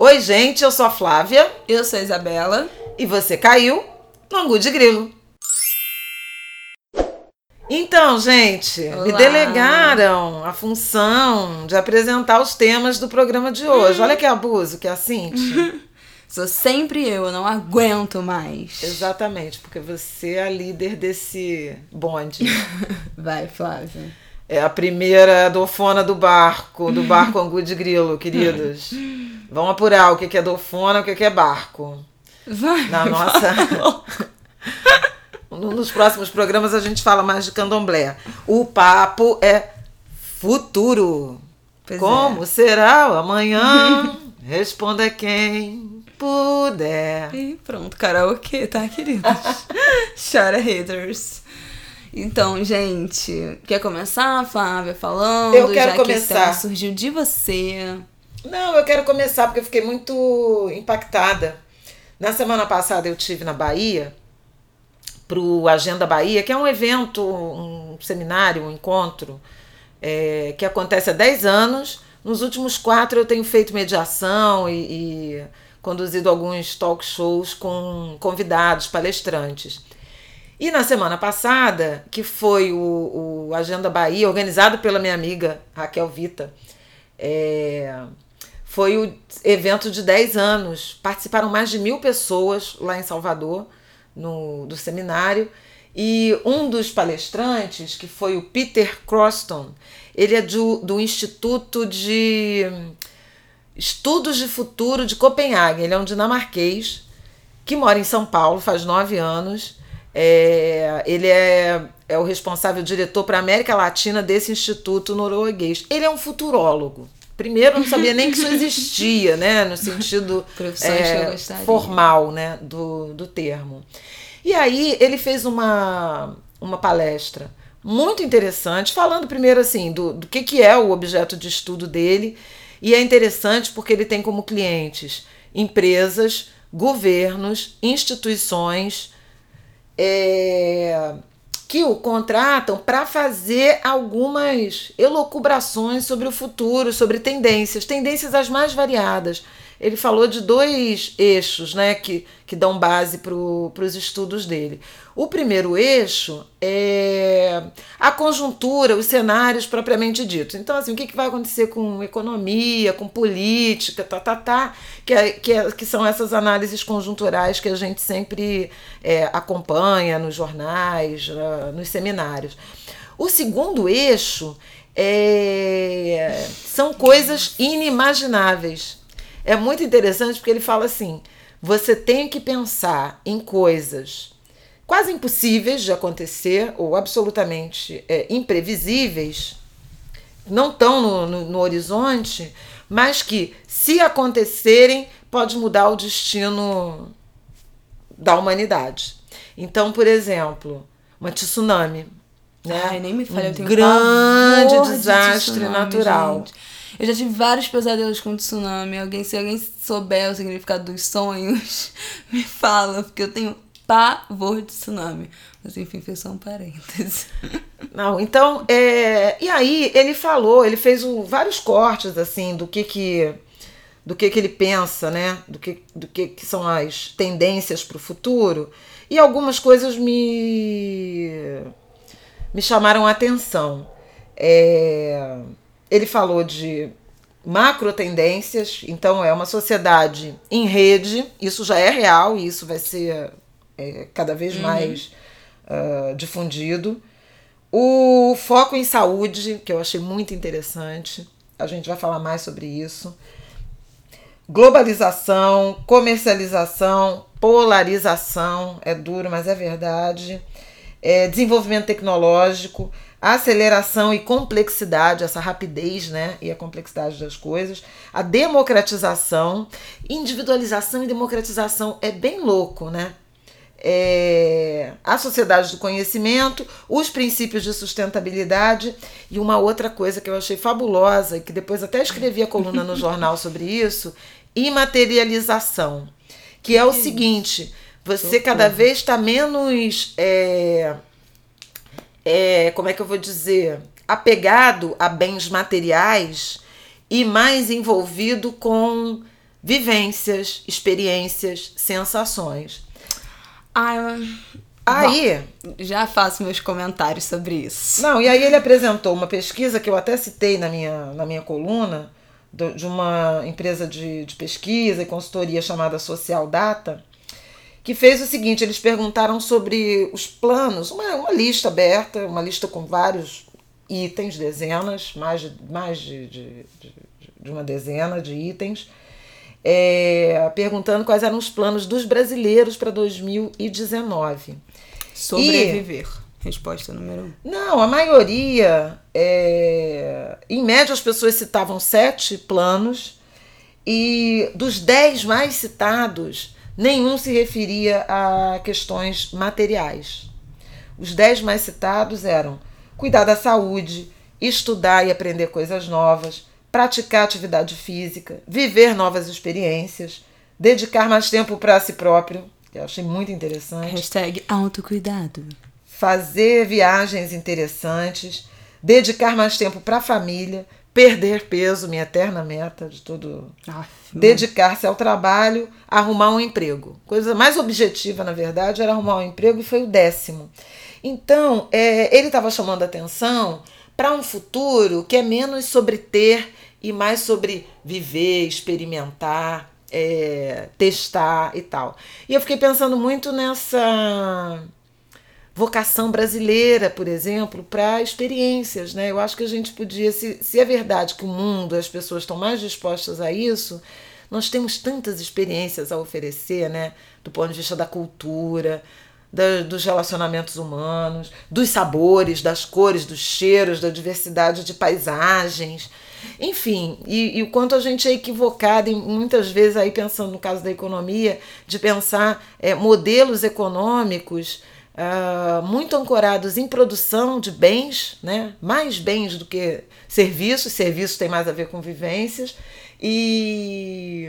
Oi, gente, eu sou a Flávia. Eu sou a Isabela. E você caiu no Angu de Grilo. Então, gente, Olá. me delegaram a função de apresentar os temas do programa de hoje. Olha que abuso, que é a Cintia. Sou sempre eu, eu não aguento mais. Exatamente, porque você é a líder desse bonde. Vai, Flávia. É a primeira dofona do barco, do barco Angu de Grilo, queridos. Vamos apurar o que é dofona e o que que é barco. Vai. Na nossa. Nos próximos programas a gente fala mais de candomblé. O papo é futuro. Pois Como é. será o amanhã? Responda quem puder. E pronto, karaokê, tá, queridos? Chora haters. Então, gente, quer começar, Flávia, falando? Eu quero já que começar. esse tema surgiu de você. Não, eu quero começar porque eu fiquei muito impactada. Na semana passada eu tive na Bahia pro Agenda Bahia, que é um evento, um seminário, um encontro é, que acontece há 10 anos. Nos últimos quatro eu tenho feito mediação e, e conduzido alguns talk shows com convidados, palestrantes. E na semana passada, que foi o, o Agenda Bahia, organizado pela minha amiga Raquel Vita, é, foi o evento de 10 anos. Participaram mais de mil pessoas lá em Salvador, no, do seminário. E um dos palestrantes, que foi o Peter Croston, ele é do, do Instituto de Estudos de Futuro de Copenhague. Ele é um dinamarquês que mora em São Paulo faz nove anos. É, ele é, é o responsável diretor para a América Latina desse instituto norueguês. Ele é um futurólogo. Primeiro, eu não sabia nem que isso existia, né? No sentido gostaria. formal né? do, do termo. E aí ele fez uma, uma palestra muito interessante, falando primeiro assim do, do que, que é o objeto de estudo dele. E é interessante porque ele tem como clientes empresas, governos, instituições é, que o contratam para fazer algumas elocubrações sobre o futuro, sobre tendências, tendências as mais variadas. Ele falou de dois eixos né, que, que dão base para os estudos dele. O primeiro eixo é a conjuntura, os cenários propriamente ditos. Então, assim, o que, que vai acontecer com economia, com política, tá, tá, tá, que, é, que, é, que são essas análises conjunturais que a gente sempre é, acompanha nos jornais, uh, nos seminários. O segundo eixo é, são coisas inimagináveis. É muito interessante porque ele fala assim: você tem que pensar em coisas quase impossíveis de acontecer ou absolutamente é, imprevisíveis, não estão no, no, no horizonte, mas que, se acontecerem, pode mudar o destino da humanidade. Então, por exemplo, uma tsunami. Né? Ai, nem me fale, um eu tenho grande pavor de desastre tsunami, natural. gente. Eu já tive vários pesadelos com tsunami. Alguém, se alguém souber o significado dos sonhos, me fala, porque eu tenho pavor de tsunami. Mas enfim, foi só um parêntese. Não, então, é, e aí ele falou, ele fez um, vários cortes assim do que que do que que ele pensa, né? Do que do que, que são as tendências para o futuro e algumas coisas me me chamaram a atenção. É, ele falou de macro tendências, então é uma sociedade em rede, isso já é real e isso vai ser é, cada vez Uhum. mais uh, difundido. O foco em saúde, que eu achei muito interessante, a gente vai falar mais sobre isso. Globalização, comercialização, polarização, é duro, mas é verdade. É, desenvolvimento tecnológico, aceleração e complexidade, essa rapidez né, e a complexidade das coisas, a democratização, individualização e democratização é bem louco, né? É, a sociedade do conhecimento, os princípios de sustentabilidade e uma outra coisa que eu achei fabulosa e que depois até escrevi a coluna no jornal sobre isso, imaterialização, que é o seguinte, você cada vez está menos é, é, como é que eu vou dizer, apegado a bens materiais e mais envolvido com vivências, experiências, sensações. Ai, Aí, bom, já faço meus comentários sobre isso. Não, e aí ele apresentou uma pesquisa que eu até citei na minha, na minha coluna, do, de uma empresa de, de pesquisa e consultoria chamada Social Data, que fez o seguinte: eles perguntaram sobre os planos, uma, uma lista aberta, uma lista com vários itens, dezenas, mais de, mais de, de, de uma dezena de itens, é, perguntando quais eram os planos dos brasileiros para 2019. Sobreviver. E, Resposta número um. Não, a maioria, é, em média, as pessoas citavam sete planos e dos dez mais citados, nenhum se referia a questões materiais. Os dez mais citados eram cuidar da saúde, estudar e aprender coisas novas, praticar atividade física, viver novas experiências, dedicar mais tempo para si próprio, que eu achei muito interessante. Hashtag autocuidado. Fazer viagens interessantes, dedicar mais tempo para a família, perder peso, minha eterna meta de tudo. Dedicar-se ao trabalho, arrumar um emprego. Coisa mais objetiva, na verdade, era arrumar um emprego e foi o décimo. Então, é, ele estava chamando atenção para um futuro que é menos sobre ter e mais sobre viver, experimentar, é, testar e tal. E eu fiquei pensando muito nessa vocação brasileira, por exemplo, para experiências. Né? Eu acho que a gente podia, se, se é verdade que o mundo, as pessoas estão mais dispostas a isso, nós temos tantas experiências a oferecer, né? do ponto de vista da cultura, da, dos relacionamentos humanos, dos sabores, das cores, dos cheiros, da diversidade de paisagens. Enfim, e, e, o quanto a gente é equivocado, muitas vezes aí pensando no caso da economia, de pensar é, modelos econômicos uh, muito ancorados em produção de bens, né? mais bens do que serviços, serviços tem mais a ver com vivências, e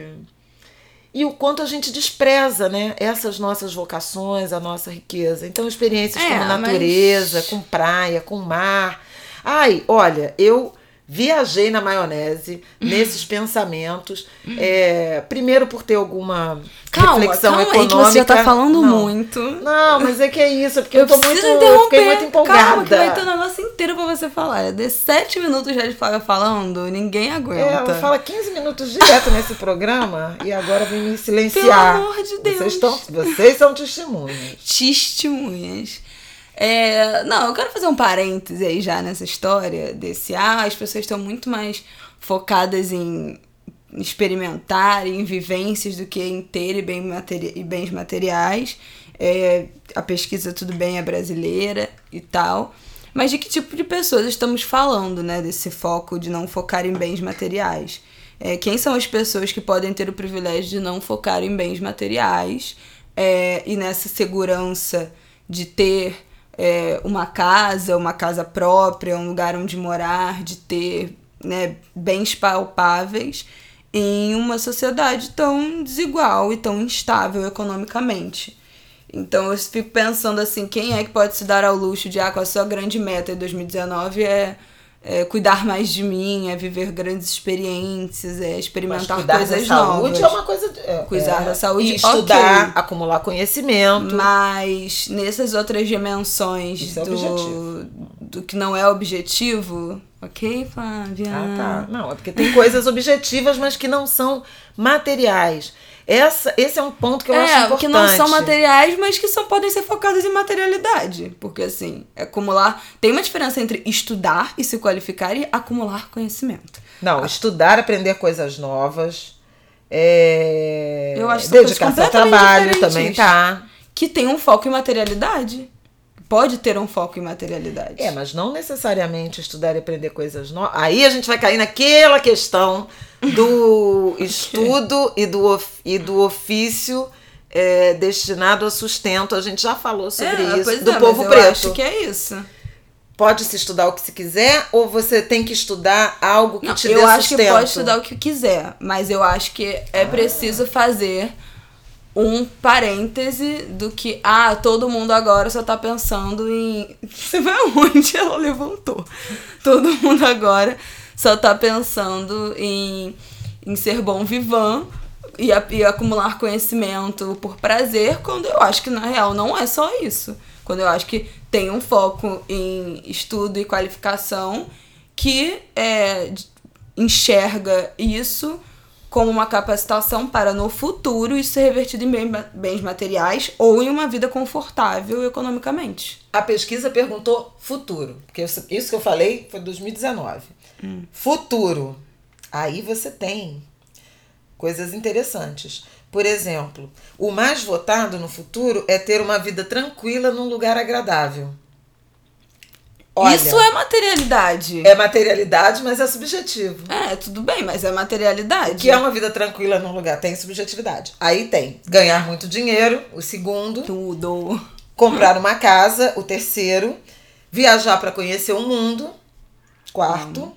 e o quanto a gente despreza né, essas nossas vocações, a nossa riqueza. Então, experiências é, como natureza, mas... com praia, com mar. Ai, olha, eu viajei na maionese nesses pensamentos. É, primeiro por ter alguma calma, reflexão calma econômica. Que você já tá falando não, muito. Não, mas é que é isso, porque eu, eu tô muito, eu fiquei muito empolgada. Calma, que vai ter um negócio inteiro pra você falar. É de sete minutos já de Flávia falando, ninguém aguenta. É, fala 15 minutos direto nesse programa e agora vem me silenciar. Pelo amor de Deus. Vocês, estão, vocês são testemunhas. Testemunhas. É, não, eu quero fazer um parêntese aí já nessa história desse. Ah, as pessoas estão muito mais focadas em experimentar, em vivências, do que em ter e, bem materi e bens materiais. É, a pesquisa, tudo bem, é brasileira e tal. Mas de que tipo de pessoas estamos falando, né? Desse foco de não focar em bens materiais. É, quem são as pessoas que podem ter o privilégio de não focar em bens materiais é, e nessa segurança de ter é, uma casa, uma casa própria, um lugar onde morar, de ter né, bens palpáveis em uma sociedade tão desigual e tão instável economicamente. Então eu fico pensando assim, quem é que pode se dar ao luxo de ah, com a sua grande meta em 2019 é é, cuidar mais de mim, é viver grandes experiências, é experimentar coisas da novas. saúde é uma coisa. É, cuidar é, da saúde, estudar, okay. acumular conhecimento. Mas nessas outras dimensões é do, do que não é objetivo, ok, Flávia? Ah, tá. Não, é porque tem coisas objetivas, mas que não são materiais. Essa, esse é um ponto que eu é, acho importante. que não são materiais, mas que só podem ser focados em materialidade. Porque, assim, acumular. Tem uma diferença entre estudar e se qualificar e acumular conhecimento. Não, estudar, aprender coisas novas. É... Eu acho Dedicar-se ao trabalho também tá. Que tem um foco em materialidade pode ter um foco em materialidade. É, mas não necessariamente estudar e aprender coisas novas. Aí a gente vai cair naquela questão do estudo e do, of, e do ofício é, destinado ao sustento. A gente já falou sobre é, isso, do é, povo eu preto. acho que é isso. Pode se estudar o que se quiser ou você tem que estudar algo que Não, te dê eu sustento? acho que pode estudar o que quiser, mas eu acho que é ah. preciso fazer um parêntese do que, ah, todo mundo agora só tá pensando em. Você vai aonde? Ela levantou. Todo mundo agora só tá pensando em, em ser bom vivan, e, e acumular conhecimento por prazer, quando eu acho que na real não é só isso. Quando eu acho que tem um foco em estudo e qualificação que é, enxerga isso como uma capacitação para no futuro isso ser revertido em bens materiais ou em uma vida confortável economicamente. A pesquisa perguntou futuro, porque isso que eu falei foi 2019. Futuro. Aí você tem coisas interessantes. Por exemplo, o mais votado no futuro é ter uma vida tranquila num lugar agradável. Olha, isso é materialidade. é materialidade, mas é subjetivo. É, tudo bem, mas é materialidade. O que é uma vida tranquila num lugar? Tem subjetividade. Aí tem ganhar muito dinheiro, o segundo. Tudo. Comprar uma casa, o terceiro. Viajar para conhecer o mundo, quarto.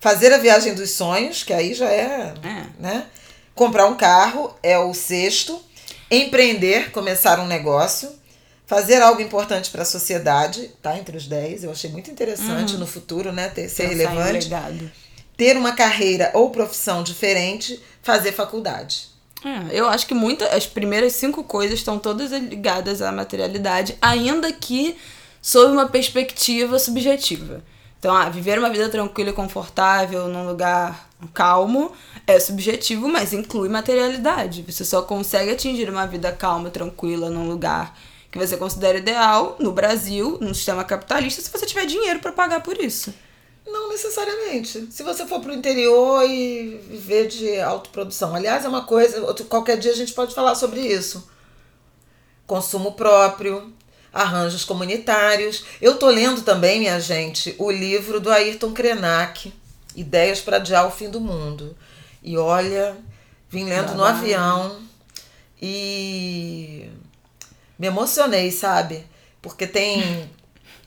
Fazer a viagem dos sonhos, que aí já é, É. né? Comprar um carro é o sexto. Empreender, começar um negócio. Fazer algo importante para a sociedade, tá entre os dez. Eu achei muito interessante no futuro, né? Ter, ser Pensar relevante. legado. Ter uma carreira ou profissão diferente, fazer faculdade. É, eu acho que muita, as primeiras cinco coisas estão todas ligadas à materialidade, ainda que sob uma perspectiva subjetiva. Então, ah, viver uma vida tranquila e confortável num lugar calmo é subjetivo, mas inclui materialidade. Você só consegue atingir uma vida calma, tranquila, num lugar que você considera ideal, no Brasil, num sistema capitalista, se você tiver dinheiro para pagar por isso. Não necessariamente. Se você for pro interior e viver de autoprodução. Aliás, é uma coisa, qualquer dia a gente pode falar sobre isso. Consumo próprio, arranjos comunitários. Eu tô lendo também, minha gente, o livro do Ayrton Krenak, Ideias para Adiar o Fim do Mundo. E olha, vim lendo no avião e me emocionei, sabe? Porque tem.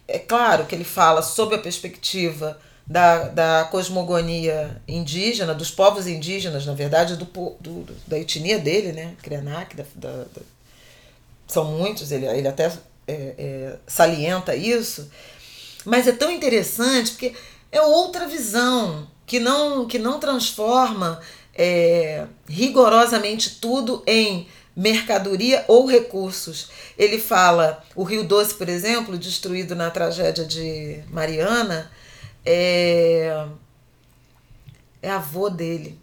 É claro que ele fala sob a perspectiva da, da cosmogonia indígena, dos povos indígenas, na verdade, do, do- da etnia dele, né? Krenak, da, da- da- são muitos, ele, ele até é, é, salienta isso. Mas é tão interessante porque é outra visão que não, que não transforma é, rigorosamente tudo em mercadoria ou recursos. Ele fala, o Rio Doce, por exemplo, destruído na tragédia de Mariana, é, é avô dele.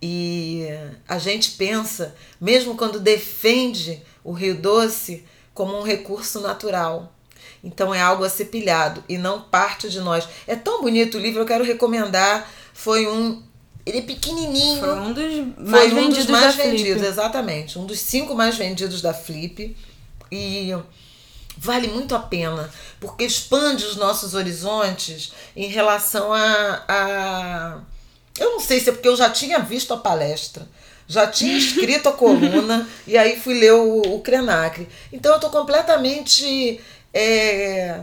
E a gente pensa, mesmo quando defende o Rio Doce, como um recurso natural. Então é algo a ser pilhado e não parte de nós. É tão bonito o livro, eu quero recomendar. Foi um. Ele é pequenininho. Foi um dos Foi mais um vendidos dos mais vendidos, exatamente. Um dos cinco mais vendidos da Flip. E vale muito a pena, porque expande os nossos horizontes em relação a, a. Eu não sei se é porque eu já tinha visto a palestra, já tinha escrito a coluna, e aí fui ler o, o. Então eu estou completamente é,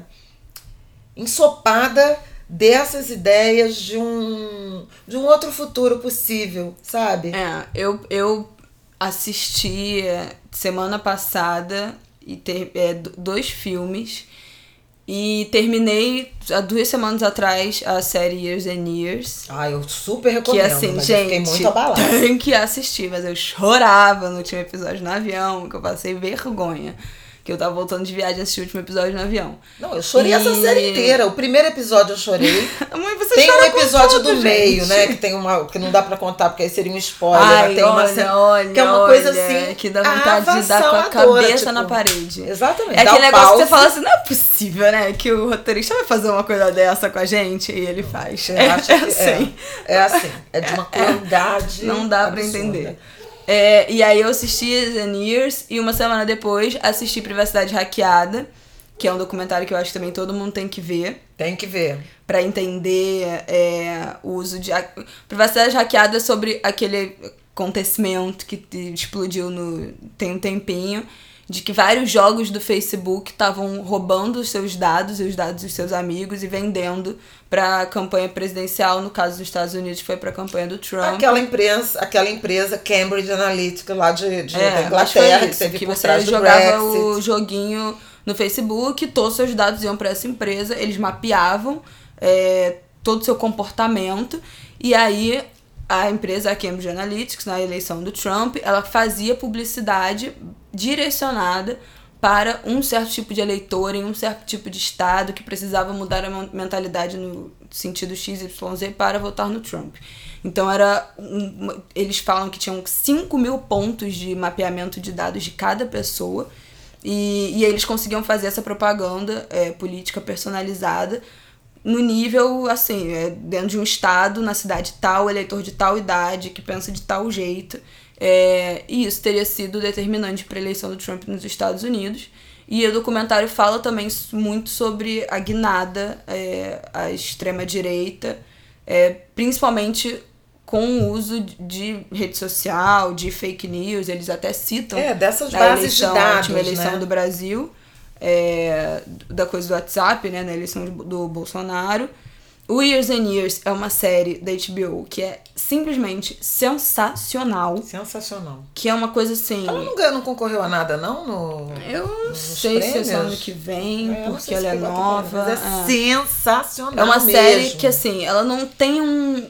ensopada dessas ideias de um, de um outro futuro possível, sabe? É, eu, eu assisti é, semana passada e ter, é, do- dois filmes e terminei há duas semanas atrás a série Years and Years. Ah, eu super Que recomendo, assim, mas eu fiquei gente, muito abalada. tem que assistir, mas eu chorava no último episódio no avião, que eu passei vergonha. Que eu tava voltando de viagem e assisti o último episódio no avião. Não, eu chorei essa E- série inteira. O primeiro episódio eu chorei. Mãe, você Tem um episódio tudo, do meio, gente. né? Que tem uma. que não dá pra contar, porque aí seria um spoiler. Ai, tem uma olha, cena- olha, que é uma coisa olha, assim. Que dá vontade de dar com a cabeça tipo, na parede. Exatamente. É aquele um negócio que você pause. fala assim, não é possível, né? Que o roteirista vai fazer uma coisa dessa com a gente e ele faz. Eu É, acho é que assim. É, é assim. É de uma crueldade. Não dá pra absurda. entender. É, e aí eu assisti and Years e uma semana depois assisti Privacidade Hackeada, que é um documentário que eu acho que também todo mundo tem que ver. Tem que ver. Pra entender é, o uso de. Privacidade hackeada é sobre aquele acontecimento que explodiu no, tem um tempinho, de que vários jogos do Facebook estavam roubando os seus dados e os dados dos seus amigos e vendendo pra campanha presidencial. No caso dos Estados Unidos, foi pra campanha do Trump. Aquela empresa, aquela empresa Cambridge Analytica lá de, de, É, Inglaterra, foi que isso, teve que por você trás do jogava o joguinho no Facebook, todos os seus dados iam para essa empresa, eles mapeavam é, todo o seu comportamento e aí a empresa Cambridge Analytics, na eleição do Trump, ela fazia publicidade direcionada para um certo tipo de eleitor em um certo tipo de estado que precisava mudar a mentalidade no sentido XYZ para votar no Trump. Então era um, eles falam que tinham 5 mil pontos de mapeamento de dados de cada pessoa e, e eles conseguiam fazer essa propaganda é, política personalizada no nível, assim, é, dentro de um estado, na cidade tal, eleitor de tal idade, que pensa de tal jeito. É, e isso teria sido determinante para a eleição do Trump nos Estados Unidos. E o documentário fala também muito sobre a guinada é, à extrema-direita, é, principalmente com o uso de rede social, de fake news. Eles até citam é, dessas bases eleição, de dados, a última eleição né? do Brasil é, da coisa do WhatsApp, né, na eleição do Bolsonaro. O Years and Years é uma série da HBO que é simplesmente sensacional. Sensacional. Que é uma coisa assim. Ela não, não concorreu a nada, não? No, eu não sei se é ano que vem, É, porque ela é nova. Mas é, é. sensacional. É uma mesmo. série que, assim, ela não tem um,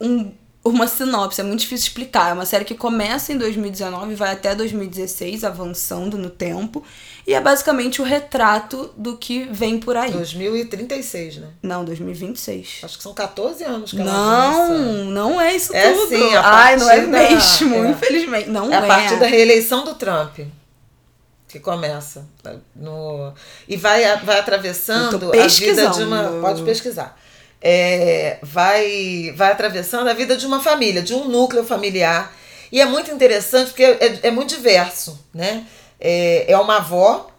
um, uma sinopse, é muito difícil explicar. É uma série que começa em 2019 e vai até 2016, avançando no tempo. E é basicamente o retrato do que vem por aí. 2036, né? Não, 2026. Acho que são 14 anos que ela Não, avança. não é isso É tudo. sim, a Ai, não é da- mesmo, é. infelizmente. Não É é. a partir da reeleição do Trump que começa. No, e vai, vai atravessando a vida de uma. Pode pesquisar. É, vai, vai atravessando a vida de uma família, de um núcleo familiar. E é muito interessante porque é, é muito diverso. Né? É, é uma avó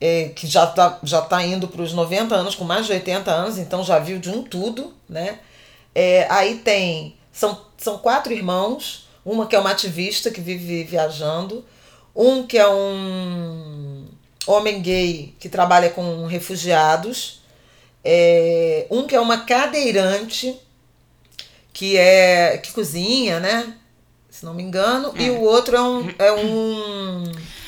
é, que já está já tá indo para os 90 anos, com mais de 80 anos, então já viu de um tudo, né? É, aí tem. São, são quatro irmãos, uma que é uma ativista que vive viajando, um que é um homem gay que trabalha com refugiados, é, um que é uma cadeirante que é que cozinha, né? Se não me engano, e o outro é um, é um,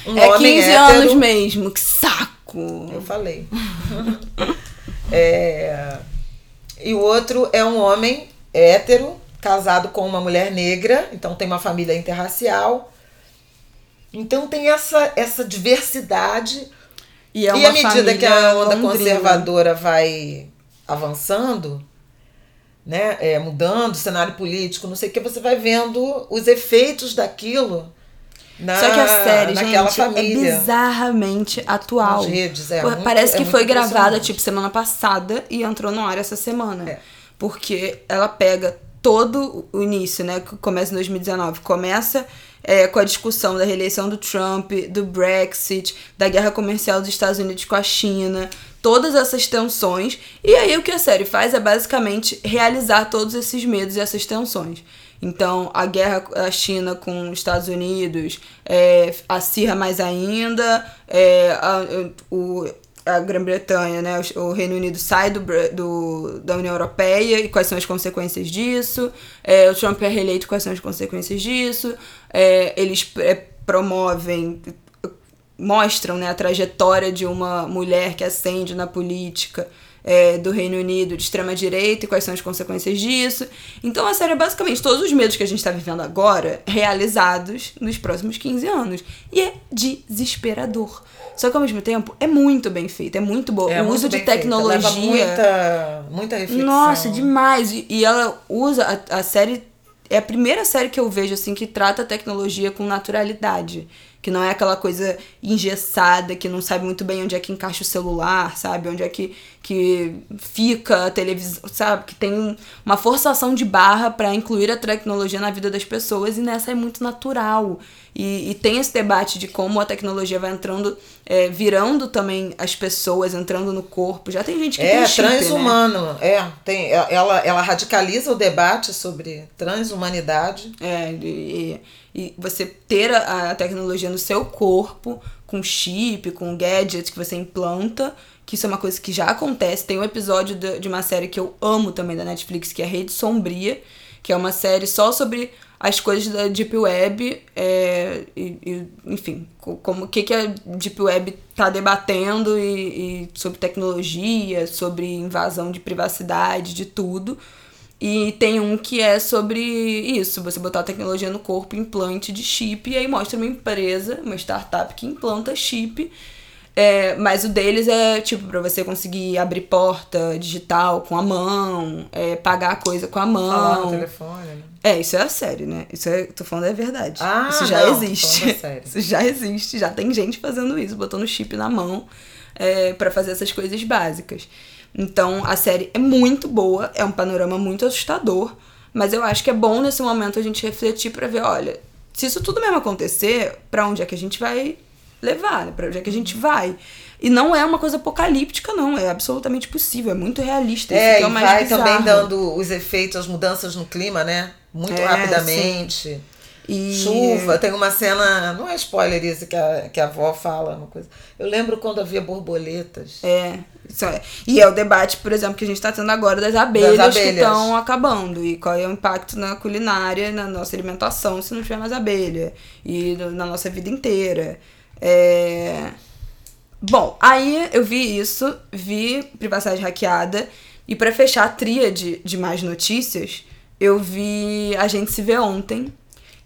um É homem 15 hétero. anos mesmo, que saco. Eu falei. É, e o outro é um homem hétero, casado com uma mulher negra, então tem uma família interracial. Então tem essa, essa diversidade. E, é e à medida que a onda londrina. conservadora vai avançando, né, é, mudando o cenário político, não sei o que, você vai vendo os efeitos daquilo na, Só que a série, gente, é família. bizarramente atual. Nas redes, é muito- Parece é que muito foi gravada, tipo, semana passada e entrou no ar essa semana. É. Porque ela pega todo o início, né? Que começa em 2019. Começa é, com a discussão da reeleição do Trump, do Brexit, da guerra comercial dos Estados Unidos com a China, todas essas tensões. E aí o que a série faz é basicamente realizar todos esses medos e essas tensões. Então, a guerra da China com os Estados Unidos é, acirra mais ainda, é, a, o, a Grã-Bretanha, né, o, Reino Unido sai do, do, da União Europeia e quais são as consequências disso, é, o Trump é reeleito, quais são as consequências disso, é, eles é, promovem mostram né, a trajetória de uma mulher que ascende na política é, do Reino Unido de extrema-direita e quais são as consequências disso. Então a série é basicamente todos os medos que a gente está vivendo agora realizados nos próximos 15 anos. E é desesperador. Só que ao mesmo tempo é muito bem feito, é muito boa. É o uso de feita, tecnologia. muita, muita reflexão. Nossa, demais. E, e ela usa a, a série. É a primeira série que eu vejo assim que trata a tecnologia com naturalidade. Que não é aquela coisa engessada, que não sabe muito bem onde é que encaixa o celular, sabe? Onde é que, que fica a televisão, sabe? Que tem um- uma forçação de barra para incluir a tecnologia na vida das pessoas e nessa é muito natural. E, e tem esse debate de como a tecnologia vai entrando, é, virando também as pessoas, entrando no corpo. Já tem gente que É, tem chip, né? transhumano. É, tem, ela, ela radicaliza o debate sobre transhumanidade. É, e, e você ter a, a tecnologia no seu corpo, com chip, com gadget que você implanta, que isso é uma coisa que já acontece. Tem um episódio de, uma série que eu amo também da Netflix, que é Rede Sombria, que é uma série só sobre as coisas da Deep Web, é, e, e, enfim, co- como o que, que a Deep Web tá debatendo e, e sobre tecnologia, sobre invasão de privacidade, de tudo. E tem um que é sobre isso, você botar a tecnologia no corpo, implante de chip, e aí mostra uma empresa, uma startup que implanta chip. É, mas o deles é tipo para você conseguir abrir porta digital com a mão, é, pagar coisa com a mão. Falar no telefone. Né? É, isso é a sério, né? Isso é, tô falando é verdade. Ah, isso já não, existe. Isso já existe, já tem gente fazendo isso, botando chip na mão é, para fazer essas coisas básicas. Então a série é muito boa, é um panorama muito assustador, mas eu acho que é bom nesse momento a gente refletir para ver, olha, se isso tudo mesmo acontecer, para onde é que a gente vai levar, né? Para onde é que a gente vai? E não é uma coisa apocalíptica, não. É absolutamente possível. É muito realista. Isso É, que é e vai bizarro. também dando os efeitos, as mudanças no clima, né? Muito É, rapidamente. E... Chuva, tem uma cena, não é spoiler isso que a, que a avó fala, uma coisa. Eu lembro quando havia borboletas. É, isso é. E é o debate, por exemplo, que a gente está tendo agora das abelhas, Das que abelhas. estão acabando. E qual é o impacto na culinária, na nossa alimentação, se não tiver mais abelha. E na nossa vida inteira. É... Bom, aí eu vi isso, vi privacidade hackeada. E pra fechar a tríade de mais notícias, eu vi A Gente Se Vê Ontem,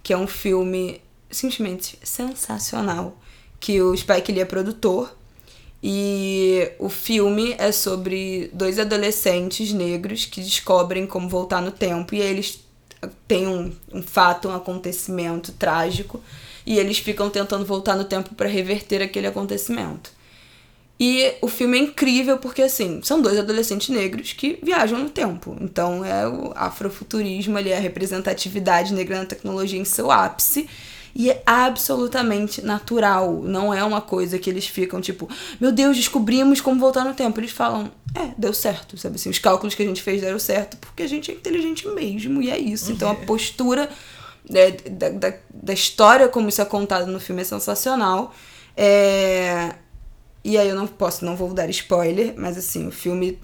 que é um filme simplesmente sensacional. Que o Spike Lee é produtor. E o filme é sobre dois adolescentes negros que descobrem como voltar no tempo. E eles têm um, um fato, um acontecimento trágico. E eles ficam tentando voltar no tempo para reverter aquele acontecimento. E o filme é incrível porque, assim, são dois adolescentes negros que viajam no tempo. Então é o afrofuturismo ali, a representatividade negra na tecnologia em seu ápice. E é absolutamente natural. Não é uma coisa que eles ficam tipo, meu Deus, descobrimos como voltar no tempo. Eles falam, é, deu certo, sabe assim? Os cálculos que a gente fez deram certo porque a gente é inteligente mesmo. E é isso. Então a postura né, da, da, da história como isso é contado no filme é sensacional. É. E aí eu não posso, não vou dar spoiler, mas assim, o filme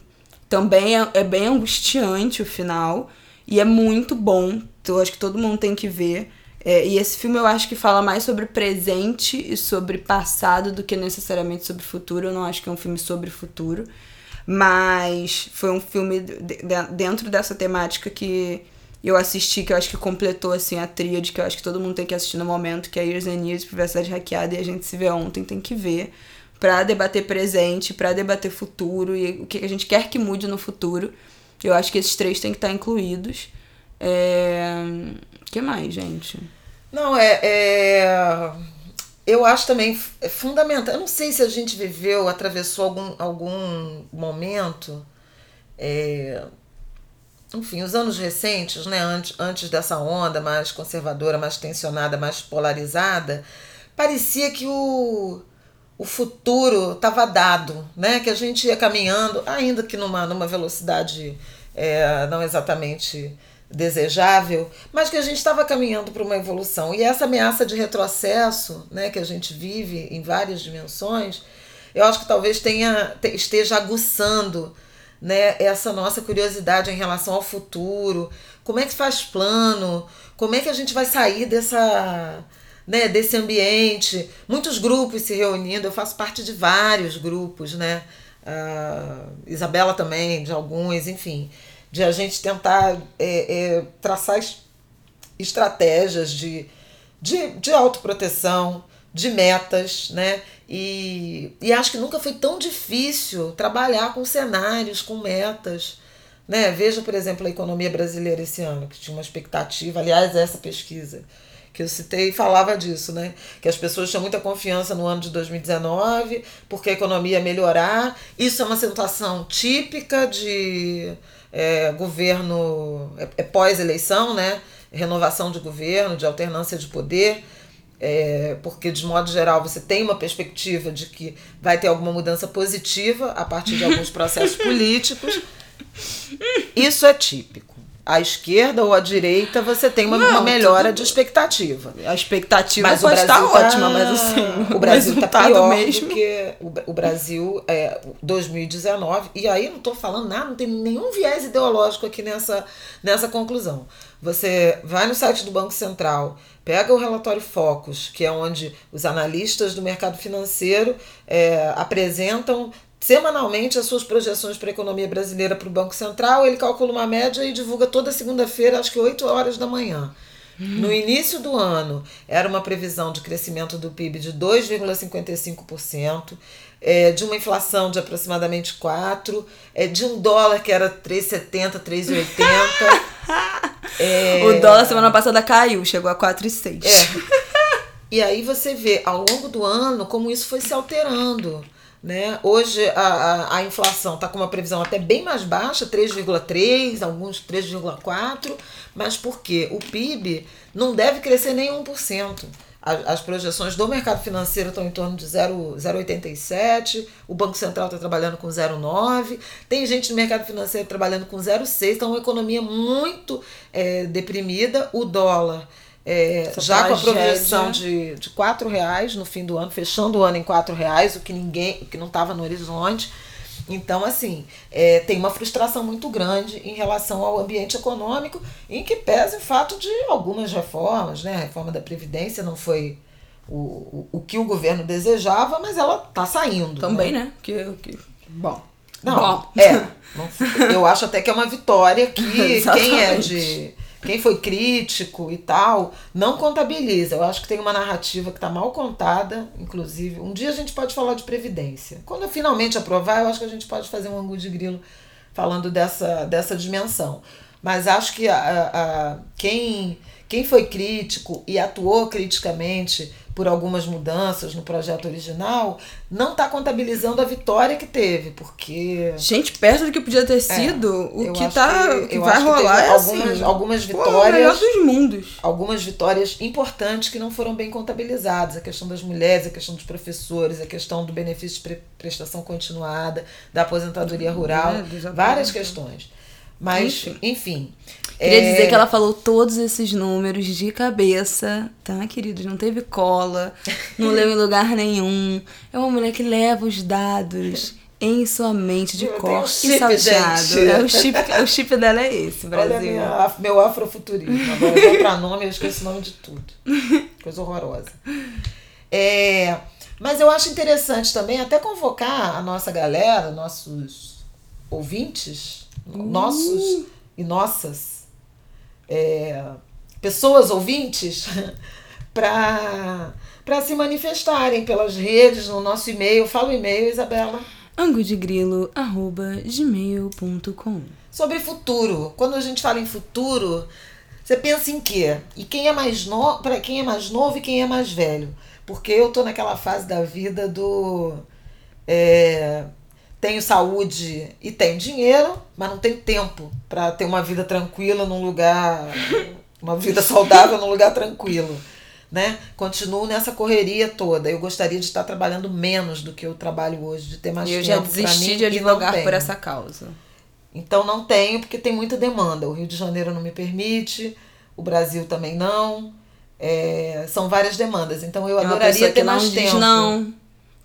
também é, é bem angustiante o final. E é muito bom. Então eu acho que todo mundo tem que ver. É, e esse filme eu acho que fala mais sobre presente e sobre passado do que necessariamente sobre futuro. Eu não acho que é um filme sobre futuro. Mas foi um filme de- de- dentro dessa temática que eu assisti, que eu acho que completou assim a tríade, que eu acho que todo mundo tem que assistir no momento, que é Years and Years, Privacidade Hackeada, e a gente se vê ontem, tem que ver. Pra debater presente, pra debater futuro e o que a gente quer que mude no futuro. Eu acho que esses três têm que estar incluídos. É... Que mais, gente? Não, é, é. Eu acho também é fundamental. Eu não sei se a gente viveu, atravessou algum, algum momento. é, enfim, os anos recentes, né, antes, antes dessa onda mais conservadora, mais tensionada, mais polarizada, parecia que o, o futuro estava dado, né? Que a gente ia caminhando, ainda que numa, numa velocidade é, não exatamente desejável, mas que a gente estava caminhando para uma evolução. E essa ameaça de retrocesso, né, que a gente vive em várias dimensões, eu acho que talvez tenha te- esteja aguçando né, essa nossa curiosidade em relação ao futuro, como é que faz plano, como é que a gente vai sair dessa, né, desse ambiente, muitos grupos se reunindo, eu faço parte de vários grupos, né, a Isabela também, de alguns, enfim, de a gente tentar é, é, traçar es- estratégias de, de, de autoproteção, de metas, né? E, e acho que nunca foi tão difícil trabalhar com cenários, com metas. Né? Veja, por exemplo, a economia brasileira esse ano, que tinha uma expectativa, aliás, essa pesquisa que eu citei falava disso, né? Que as pessoas tinham muita confiança no ano de 2019, porque a economia ia melhorar. Isso é uma situação típica de é, governo é, é pós-eleição, né? Renovação de governo, de alternância de poder. É, porque, de modo geral, você tem uma perspectiva de que vai ter alguma mudança positiva a partir de alguns processos políticos. Isso é típico. À esquerda ou à direita, você tem uma, Não, uma melhora tudo- de expectativa. A expectativa Mas pode Brasil estar tá- ótima, mas assim, o Brasil tá resultado pior mesmo. do que o, Brasil é 2019 e aí não tô falando nada, não tem nenhum viés ideológico aqui nessa nessa conclusão. Você vai no site do Banco Central, pega o relatório Focus, que é onde os analistas do mercado financeiro é, apresentam semanalmente as suas projeções para a economia brasileira para o Banco Central. Ele calcula uma média e divulga toda segunda-feira, acho que 8 horas da manhã. No início do ano, era uma previsão de crescimento do PIB de 2,55%, é, de uma inflação de aproximadamente 4%, é, de um dólar que era 3,70, 3,80. é... O dólar semana passada caiu, chegou a 4,6. É. E aí você vê ao longo do ano como isso foi se alterando. Né? Hoje a, a, a inflação está com uma previsão até bem mais baixa, 3,3%, alguns 3,4%, mas por quê? O PIB não deve crescer nem 1%. As, as projeções do mercado financeiro estão em torno de 0,87%, o Banco Central está trabalhando com 0,9%, tem gente no mercado financeiro trabalhando com 0,6%, então é uma economia muito é, deprimida. O dólar é, já com a projeção de, de quatro reais no fim do ano, fechando o ano em quatro reais, o que ninguém, o que não estava no horizonte. Então, assim, é, tem uma frustração muito grande em relação ao ambiente econômico, em que pesa o fato de algumas reformas, né? A reforma da Previdência não foi o, o, o que o governo desejava, mas ela está saindo. Também, né? né? Que, que, bom. Não, Bom. é. Eu acho até que é uma vitória que quem é de quem foi crítico e tal, não contabiliza. Eu acho que tem uma narrativa que está mal contada, inclusive. Um dia a gente pode falar de previdência. Quando eu finalmente aprovar, eu acho que a gente pode fazer um ângulo de grilo falando dessa, dessa dimensão. Mas acho que a, a, quem, quem foi crítico e atuou criticamente por algumas mudanças no projeto original, não está contabilizando a vitória que teve, porque. Gente, perto do que podia ter é, sido, é, o que, tá, que, que vai rolar é algumas, assim, algumas vitórias. Pô, dos mundos. Algumas vitórias importantes que não foram bem contabilizadas. A questão das mulheres, a questão dos professores, a questão do benefício de prestação continuada, da aposentadoria rural, é, várias questões. Mas, enfim. enfim Queria é... dizer que ela falou todos esses números de cabeça, tá, queridos? Não teve cola, não leu em lugar nenhum. É uma mulher que leva os dados em sua mente de cor um chip, e salteado. É, o, chip, o chip dela é esse, Brasil. Olha minha, meu afrofuturismo. Agora eu vou pra nome, eu esqueço o nome de tudo. Coisa horrorosa. É, mas eu acho interessante também até convocar a nossa galera, nossos ouvintes, uh. nossos e nossas é, pessoas ouvintes para se manifestarem pelas redes, no nosso e-mail. Fala o e-mail, Isabela. angodegrilo.gmail.com Sobre futuro. Quando a gente fala em futuro, você pensa em quê? E quem é mais novo, para quem é mais novo e quem é mais velho? Porque eu tô naquela fase da vida do é, tenho saúde e tenho dinheiro, mas não tenho tempo para ter uma vida tranquila num lugar, uma vida saudável num lugar tranquilo. Né? Continuo nessa correria toda. Eu gostaria de estar trabalhando menos do que eu trabalho hoje, de ter mais eu tempo. Eu já desisti mim, de advogar por essa causa. Então não tenho, porque tem muita demanda. O Rio de Janeiro não me permite, o Brasil também não. É, são várias demandas. Então eu é adoraria ter mais tempo. Não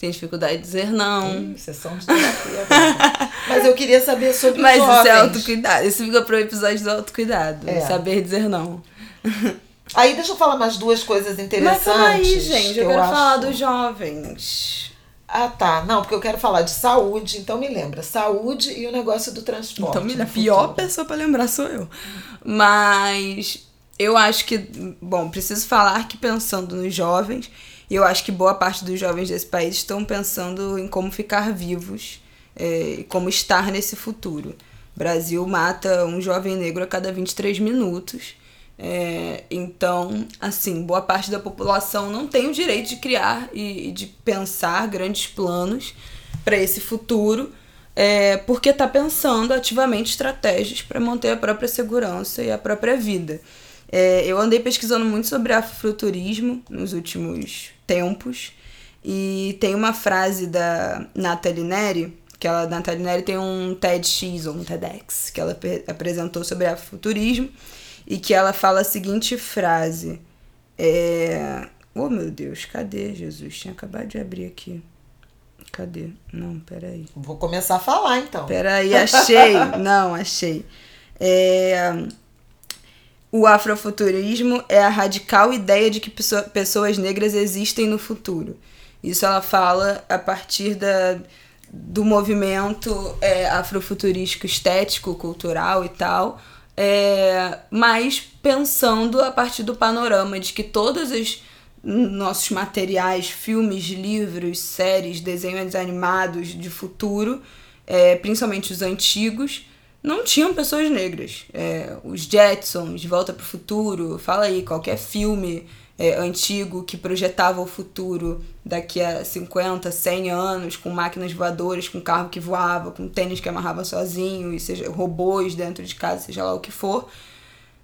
tem dificuldade de dizer não. sessão de terapia. Mas eu queria saber sobre Mas os jovens. isso é autocuidado. Isso fica pro episódio do autocuidado. É. Saber dizer não. Aí deixa eu falar mais duas coisas interessantes. Mas aí, gente, eu, eu quero acho... falar dos jovens. Ah, tá. Não, porque eu quero falar de saúde, então me lembra. Saúde e o negócio do transporte. Então, me lembra. A pior pessoa para lembrar sou eu. Mas eu acho que, bom, preciso falar que pensando nos jovens, e eu acho que boa parte dos jovens desse país estão pensando em como ficar vivos é, como estar nesse futuro. O Brasil mata um jovem negro a cada 23 minutos. É, então, assim, boa parte da população não tem o direito de criar e, e de pensar grandes planos para esse futuro, é, porque está pensando ativamente estratégias para manter a própria segurança e a própria vida. É, eu andei pesquisando muito sobre afrofuturismo nos últimos tempos e tem uma frase da Nathalie Neri, que ela, Nathalie Neri tem um TEDx ou um TEDx que ela apresentou sobre afrofuturismo e que ela fala a seguinte frase. É... Oh meu Deus, cadê Jesus? Tinha acabado de abrir aqui. Cadê? Não, peraí. Vou começar a falar então. Peraí, achei. Não, achei. É o afrofuturismo é a radical ideia de que pessoas negras existem no futuro. Isso ela fala a partir da, do movimento é, afrofuturístico estético, cultural e tal, é, mas pensando a partir do panorama de que todos os nossos materiais, filmes, livros, séries, desenhos animados de futuro, é, principalmente os antigos, não tinham pessoas negras. É, os Jetsons, Volta para o Futuro, fala aí, qualquer filme é, antigo que projetava o futuro daqui a 50, 100 anos, com máquinas voadoras, com carro que voava, com tênis que amarrava sozinho, e seja robôs dentro de casa, seja lá o que for.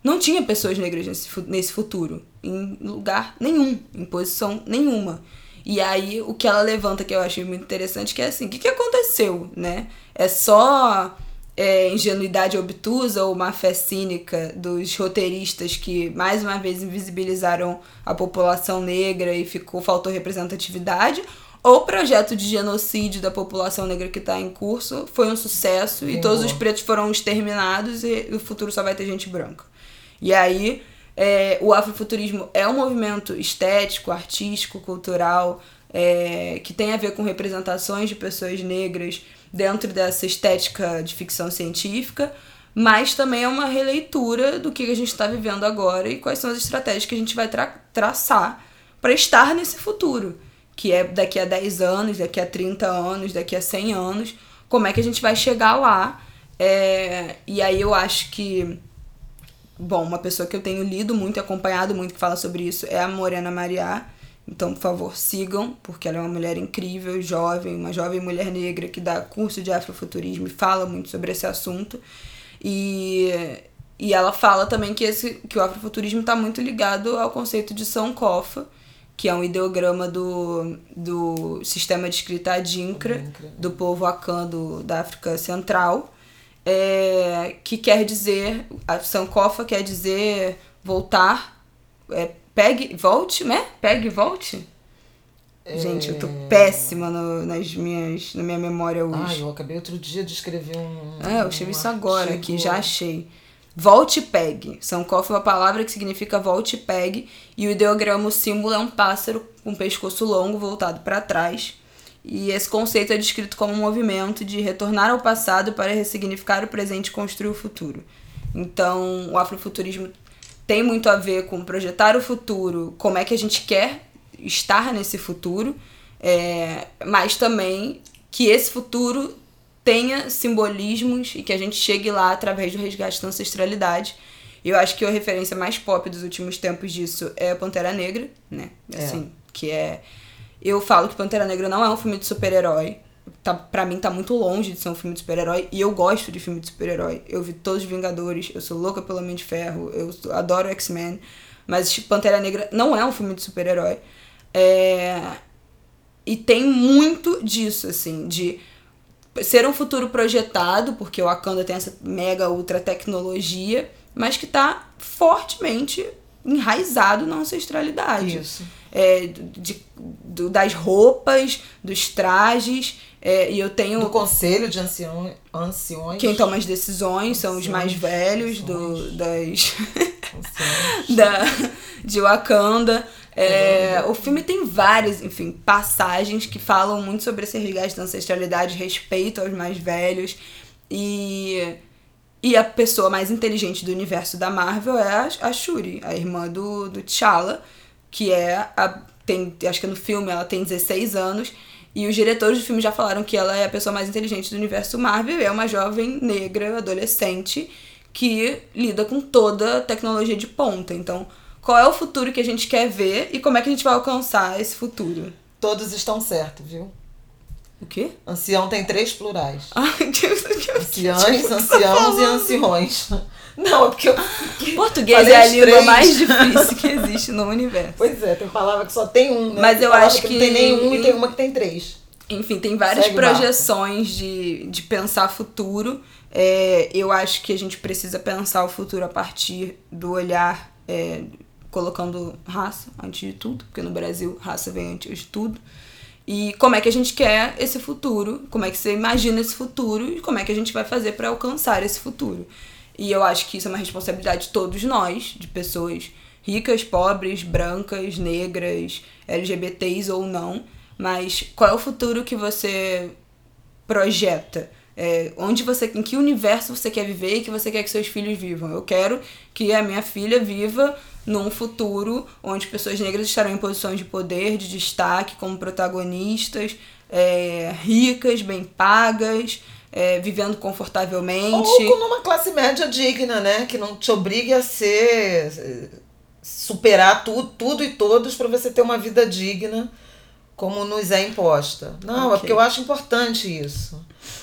Não tinha pessoas negras nesse, nesse futuro, em lugar nenhum, em posição nenhuma. E aí o que ela levanta que eu achei muito interessante que é assim, o que, que aconteceu, né? É só é, ingenuidade obtusa ou má fé cínica dos roteiristas que mais uma vez invisibilizaram a população negra e ficou faltou representatividade ou o projeto de genocídio da população negra que está em curso foi um sucesso e todos os pretos foram exterminados e o futuro só vai ter gente branca. E aí é, o afrofuturismo é um movimento estético, artístico, cultural é, que tem a ver com representações de pessoas negras dentro dessa estética de ficção científica, mas também é uma releitura do que a gente está vivendo agora e quais são as estratégias que a gente vai tra traçar para estar nesse futuro, que é daqui a 10 anos, daqui a 30 anos, daqui a 100 anos, como é que a gente vai chegar lá. É, e aí eu acho que, bom, uma pessoa que eu tenho lido muito e acompanhado muito que fala sobre isso é a Morena Mariá, então, por favor, sigam, porque ela é uma mulher incrível, jovem, uma jovem mulher negra que dá curso de afrofuturismo e fala muito sobre esse assunto. E, e ela fala também que, esse, que o afrofuturismo está muito ligado ao conceito de Sankofa, que é um ideograma do, do sistema de escrita Adinkra, do povo Akan do, da África Central, é, que quer dizer, a Sankofa quer dizer voltar, é, Pegue, volte, né? Pegue, volte. É... Gente, eu tô péssima no, nas minhas, na minha memória hoje. Ah, eu acabei outro dia de escrever um. É, eu escrevi um isso agora aqui, já achei. Volte e pegue. Sankofa é uma palavra que significa volte e pegue. E o ideograma, o símbolo, é um pássaro com pescoço longo voltado para trás. E esse conceito é descrito como um movimento de retornar ao passado para ressignificar o presente e construir o futuro. Então, o afrofuturismo tem muito a ver com projetar o futuro, como é que a gente quer estar nesse futuro, é, mas também que esse futuro tenha simbolismos e que a gente chegue lá através do resgate da ancestralidade. Eu acho que a referência mais pop dos últimos tempos disso é Pantera Negra, né? É. Assim, é. que é. Eu falo que Pantera Negra não é um filme de super-herói, tá, pra mim tá muito longe de ser um filme de super-herói. E eu gosto de filme de super-herói. Eu vi todos os Vingadores, eu sou louca pelo Homem de Ferro, eu adoro X-Men. Mas Pantera Negra não é um filme de super-herói. É... E tem muito disso, assim, de ser um futuro projetado, porque o Wakanda tem essa mega ultra tecnologia, mas que tá fortemente enraizado na ancestralidade. Isso. É, de, de, das roupas, dos trajes. É, e eu tenho. Do conselho de ancião, anciões. Quem toma as decisões são os mais velhos do, das. da, de Wakanda. É, o filme tem várias, enfim, passagens que falam muito sobre esse resgate da ancestralidade, respeito aos mais velhos. E, e a pessoa mais inteligente do universo da Marvel é a, a Shuri, a irmã do, do T'Challa, que é a. Tem, acho que no filme ela tem 16 anos e os diretores do filme já falaram que ela é a pessoa mais inteligente do universo Marvel, é uma jovem negra, adolescente, que lida com toda a tecnologia de ponta. Então, qual é o futuro que a gente quer ver e como é que a gente vai alcançar esse futuro? Todos estão certos, viu? O quê? Ancião tem três plurais. Ai, Deus, Deus. Anciães, anciãos e anciões. Não, é porque eu. Português é a língua três. mais difícil que existe no universo. Pois é, tem palavra que só tem um, né? Mas eu acho que. Não tem nenhum e tem uma que tem três. Enfim, tem várias Segue projeções de, de pensar futuro. É, eu acho que a gente precisa pensar o futuro a partir do olhar, é, colocando raça antes de tudo, porque no Brasil raça vem antes de tudo. E como é que a gente quer esse futuro, como é que você imagina esse futuro e como é que a gente vai fazer para alcançar esse futuro. E eu acho que isso é uma responsabilidade de todos nós, de pessoas ricas, pobres, brancas, negras, LGBTs ou não. Mas qual é o futuro que você projeta? É, onde você, em que universo você quer viver e que você quer que seus filhos vivam? Eu quero que a minha filha viva num futuro onde pessoas negras estarão em posições de poder, de destaque, como protagonistas, é, ricas, bem pagas, é, vivendo confortavelmente. Ou numa classe média digna, né? Que não te obrigue a ser. superar tudo, tudo e todos para você ter uma vida digna como nos é imposta. Não, okay. é porque eu acho importante isso.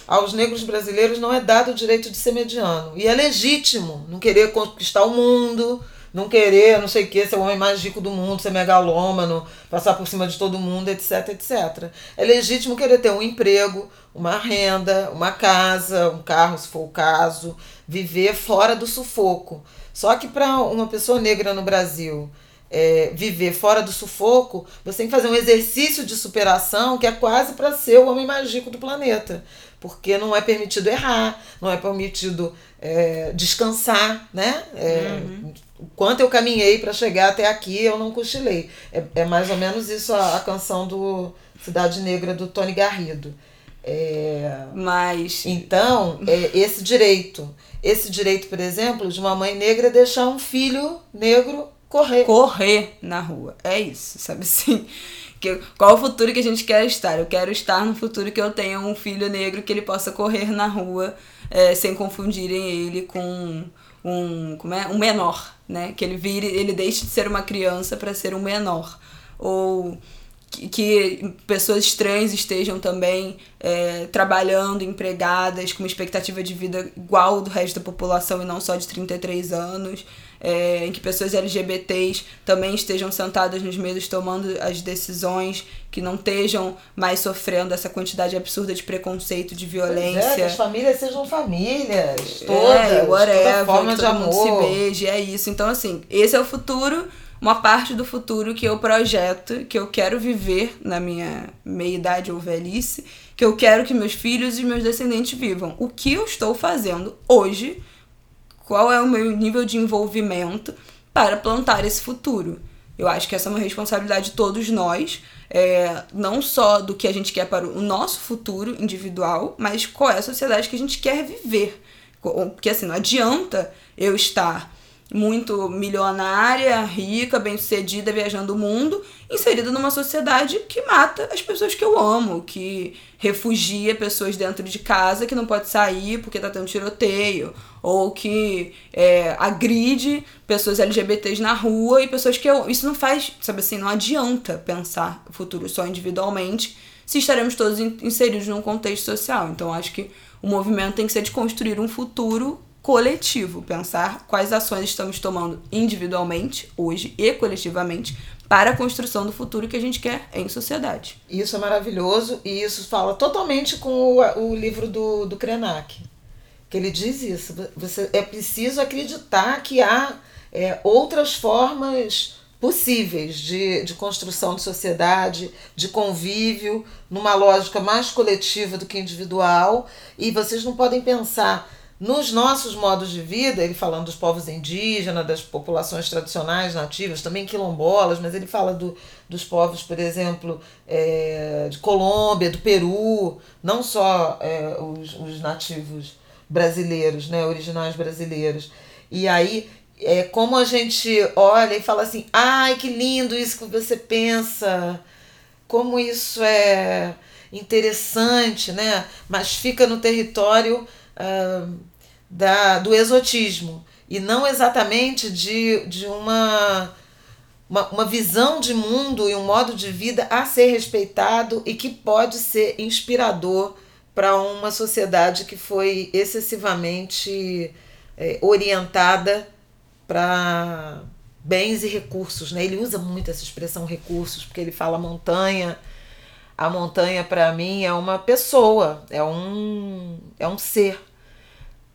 Aos negros brasileiros não é dado o direito de ser mediano. E é legítimo não querer conquistar o mundo, não querer, não sei o que, ser o homem mais rico do mundo, ser megalômano, passar por cima de todo mundo, etc, etc. É legítimo querer ter um emprego, uma renda, uma casa, um carro, se for o caso, viver fora do sufoco. Só que para uma pessoa negra no Brasil é, viver fora do sufoco, você tem que fazer um exercício de superação que é quase para ser o homem mais rico do planeta. Porque não é permitido errar, não é permitido é, descansar, né? É, uhum. O quanto eu caminhei para chegar até aqui, eu não cochilei. É, é mais ou menos isso a, a canção do Cidade Negra do Tony Garrido. É, Mas. Então, é, esse direito. Esse direito, por exemplo, de uma mãe negra deixar um filho negro correr. Correr na rua. É isso, sabe assim? Que, qual o futuro que a gente quer estar? Eu quero estar no futuro que eu tenha um filho negro que ele possa correr na rua é, sem confundirem ele com um, como é? um menor, né? Que ele vire, ele deixe de ser uma criança para ser um menor. Ou que, que pessoas estranhas estejam também é, trabalhando, empregadas, com uma expectativa de vida igual do resto da população e não só de 33 anos é, em que pessoas LGBTs também estejam sentadas nos meios tomando as decisões, que não estejam mais sofrendo essa quantidade absurda de preconceito, de violência. É, que as famílias sejam famílias, todas, é, whatever, toda forma que todo de mundo amor. se beije, é isso. Então, assim, esse é o futuro uma parte do futuro que eu projeto, que eu quero viver na minha meia-idade ou velhice, que eu quero que meus filhos e meus descendentes vivam. O que eu estou fazendo hoje qual é o meu nível de envolvimento para plantar esse futuro. Eu acho que essa é uma responsabilidade de todos nós, é, não só do que a gente quer para o nosso futuro individual, mas qual é a sociedade que a gente quer viver. Porque assim, não adianta eu estar muito milionária, rica, bem-sucedida, viajando o mundo, inserida numa sociedade que mata as pessoas que eu amo, que refugia pessoas dentro de casa que não pode sair porque tá tendo tiroteio, ou que é, agride pessoas LGBTs na rua e pessoas que eu. Isso não faz, sabe assim, não adianta pensar o futuro só individualmente se estaremos todos inseridos num contexto social. Então acho que o movimento tem que ser de construir um futuro coletivo, pensar quais ações estamos tomando individualmente, hoje e coletivamente, para a construção do futuro que a gente quer em sociedade. Isso é maravilhoso e isso fala totalmente com o, o livro do, do Krenak, que ele diz isso. Você, é preciso acreditar que há é, outras formas possíveis de, de construção de sociedade, de convívio, numa lógica mais coletiva do que individual, e vocês não podem pensar nos nossos modos de vida, ele falando dos povos indígenas, das populações tradicionais nativas, também quilombolas, mas ele fala do, dos povos, por exemplo, é, de Colômbia, do Peru, não só é, os, os nativos brasileiros, né, originais brasileiros. E aí, é como a gente olha e fala assim: ai, que lindo isso que você pensa, como isso é interessante, né? Mas fica no território uh, da, do exotismo e não exatamente de, de uma, uma, uma visão de mundo e um modo de vida a ser respeitado e que pode ser inspirador para uma sociedade que foi excessivamente é, orientada para bens e recursos. Né? Ele usa muito essa expressão recursos, porque ele fala montanha. A montanha, para mim, é uma pessoa, é um, é um ser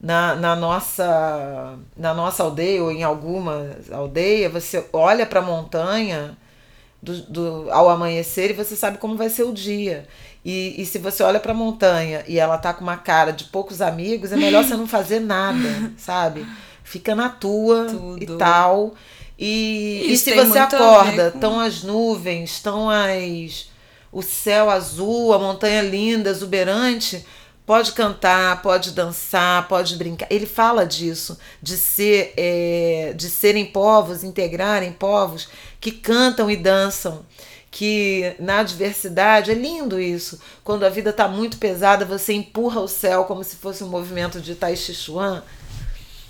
na, na, nossa, na nossa aldeia ou em alguma aldeia, você olha para a montanha do, do, ao amanhecer e você sabe como vai ser o dia. E, e se você olha para a montanha e ela tá com uma cara de poucos amigos, é melhor você não fazer nada, sabe? Fica na tua Tudo. e tal. E, e se você acorda, estão as nuvens, estão as o céu azul, a montanha linda, exuberante, pode cantar, pode dançar, pode brincar. Ele fala disso, de ser, é, de serem povos, integrarem povos que cantam e dançam que na adversidade é lindo isso. Quando a vida está muito pesada, você empurra o céu como se fosse um movimento de Tai Chi Chuan,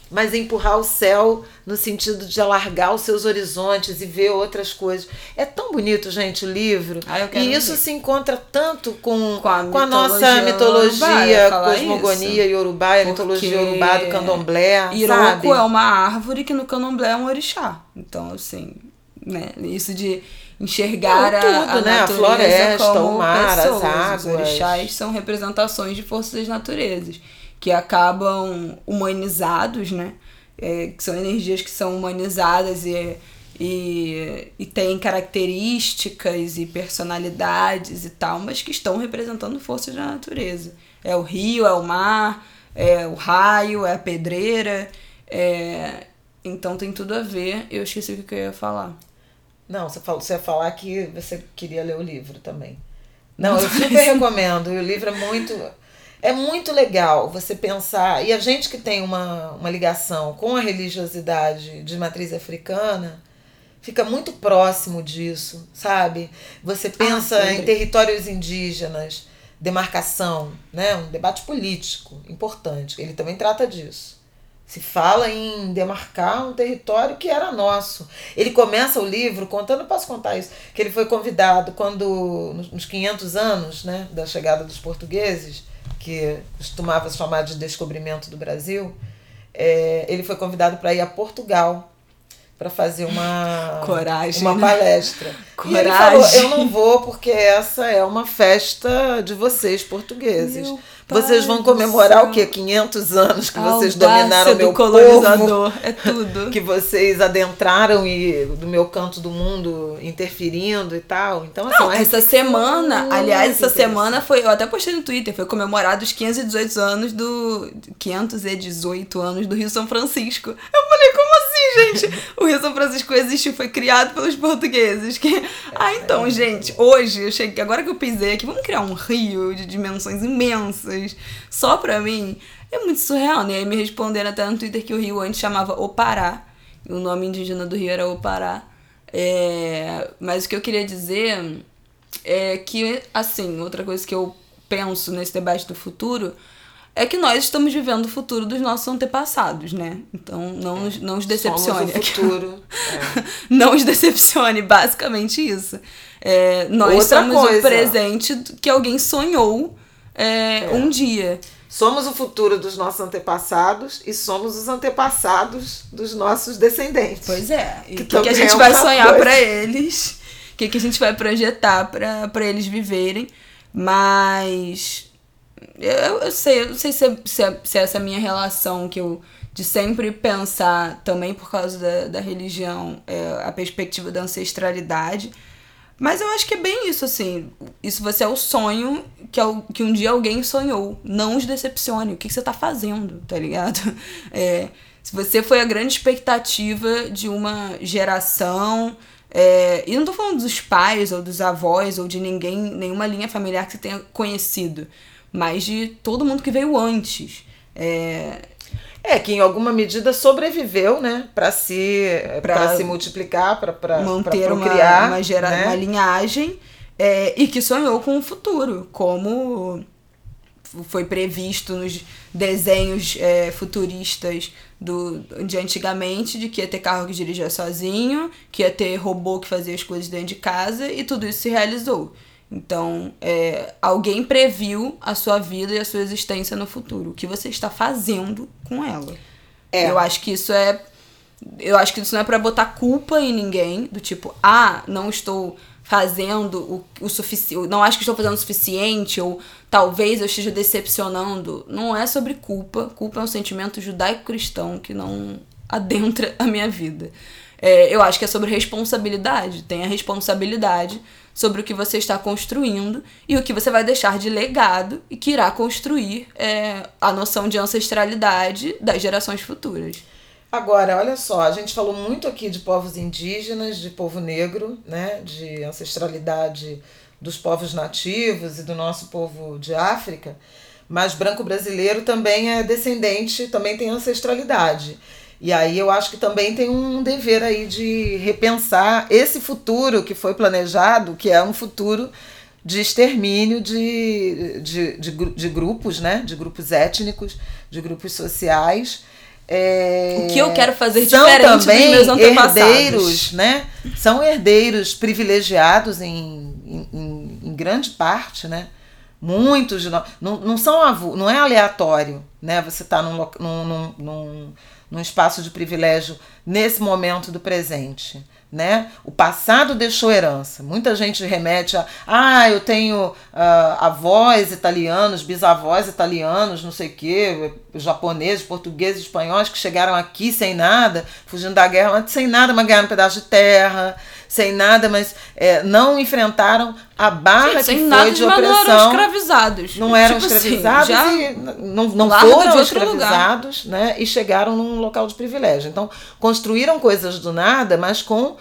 mas empurrar o céu no sentido de alargar os seus horizontes e ver outras coisas. É tão bonito, gente, o livro. Ah, e isso ver. se encontra tanto com, com, a, com a nossa mitologia, cosmogonia isso. iorubá, a mitologia iorubá do candomblé. Iroko sabe? é uma árvore que no candomblé é um orixá. Então, assim, né? Isso de enxergar Não, tudo, a, a, né? a floresta, o mar, pessoas. as águas. Os orixás são representações de forças das naturezas que acabam humanizados, né? É, que são energias que são humanizadas e, e, e têm características e personalidades e tal, mas que estão representando forças da natureza. É o rio, é o mar, é o raio, é a pedreira. É... Então tem tudo a ver. Eu esqueci o que eu ia falar. Não, você, falou, você ia falar que você queria ler o livro também. Não, eu super recomendo. O livro é muito. É muito legal você pensar. E a gente que tem uma, uma ligação com a religiosidade de matriz africana fica muito próximo disso, sabe? Você ah, pensa ah, em territórios indígenas, demarcação, né? um debate político importante. Ele também trata disso. Se fala em demarcar um território que era nosso. Ele começa o livro contando, posso contar isso, que ele foi convidado quando, nos 500 anos né, da chegada dos portugueses, que costumava se chamar de descobrimento do Brasil, é, ele foi convidado para ir a Portugal para fazer uma coragem uma né? palestra coragem. e ele falou eu não vou porque essa é uma festa de vocês portugueses vocês vão comemorar o quê? 500 anos que a vocês dominaram meu colonizador, povo, é tudo. Que vocês adentraram e do meu canto do mundo interferindo e tal. Então, assim, Não, essa semana, aliás, essa semana foi, eu até postei no Twitter, foi comemorado os 518 anos do 518 anos do Rio São Francisco. Eu falei, como assim, gente? O Rio São Francisco existe, foi criado pelos portugueses. Que... Ah, então, gente, hoje eu cheguei, agora que eu pisei aqui, vamos criar um rio de dimensões imensas só pra mim, é muito surreal, né? E aí me responderam até no Twitter que o Rio antes chamava Opará. E o nome indígena do Rio era Opará. É... Mas o que eu queria dizer é que, assim, outra coisa que eu penso nesse debate do futuro é que nós estamos vivendo o futuro dos nossos antepassados, né? Então não, é. não os decepcione. Somos o futuro. É. não os decepcione, basicamente isso. É, nós Outra somos coisa. o presente que alguém sonhou é, é. um dia. Somos o futuro dos nossos antepassados e somos os antepassados dos nossos descendentes. Pois é. E o que, que, que, a gente é vai sonhar para eles? O que, que a gente vai projetar para eles viverem? Mas. Eu, eu sei, eu não sei se, é, se, é, é essa minha relação que eu de sempre pensar também por causa da, da religião é, a perspectiva da ancestralidade mas eu acho que é bem isso, assim. Isso você é o sonho que, que um dia alguém sonhou. Não os decepcione. O que, você tá fazendo, tá ligado? É, se você foi a grande expectativa de uma geração. É, e não tô falando dos pais ou dos avós ou de ninguém, nenhuma linha familiar que você tenha conhecido, mas de todo mundo que veio antes. É, é, que em alguma medida sobreviveu, né? Para se, pra se multiplicar, para manter uma, uma, gera, né? uma linhagem é, e que sonhou com o futuro, como foi previsto nos desenhos é, futuristas do, de antigamente, de que ia ter carro que dirigia sozinho, que ia ter robô que fazia as coisas dentro de casa, e tudo isso se realizou. Então, é, alguém previu a sua vida e a sua existência no futuro. O que você está fazendo com ela? É. Eu acho que isso é. Eu acho que isso não é para botar culpa em ninguém, do tipo, ah, não estou fazendo o, o suficiente, não acho que estou fazendo o suficiente, ou talvez eu esteja decepcionando. Não é sobre culpa. Culpa é um sentimento judaico-cristão que não adentra a minha vida. É, eu acho que é sobre responsabilidade. Tem a responsabilidade sobre o que você está construindo e o que você vai deixar de legado e que irá construir é, a noção de ancestralidade das gerações futuras. Agora, olha só, a gente falou muito aqui de povos indígenas, de povo negro, né, de ancestralidade dos povos nativos e do nosso povo de África, mas branco brasileiro também é descendente, também tem ancestralidade. E aí eu acho que também tem um dever aí de repensar esse futuro que foi planejado, que é um futuro de extermínio de, de, de, de grupos, né? De grupos étnicos, de grupos sociais. É, o que eu quero fazer são diferente também dos meus antepassados. herdeiros, né? São herdeiros privilegiados em, em, em grande parte, né? Muitos de nós. Não, não, são, não é aleatório, né? Você está num, num, num, num espaço de privilégio nesse momento do presente né? O passado deixou herança. Muita gente remete a, ah, eu tenho uh, avós italianos, bisavós italianos, não sei o quê, japoneses, portugueses, espanhóis que chegaram aqui sem nada, fugindo da guerra, sem nada, mas ganharam um pedaço de terra, sem nada, mas é, não enfrentaram a barra Sim, que foi de opressão. Não eram escravizados. Não eram tipo assim, escravizados assim, e não, não foram escravizados, lugar. né? E chegaram num local de privilégio. Então, construíram coisas do nada, mas com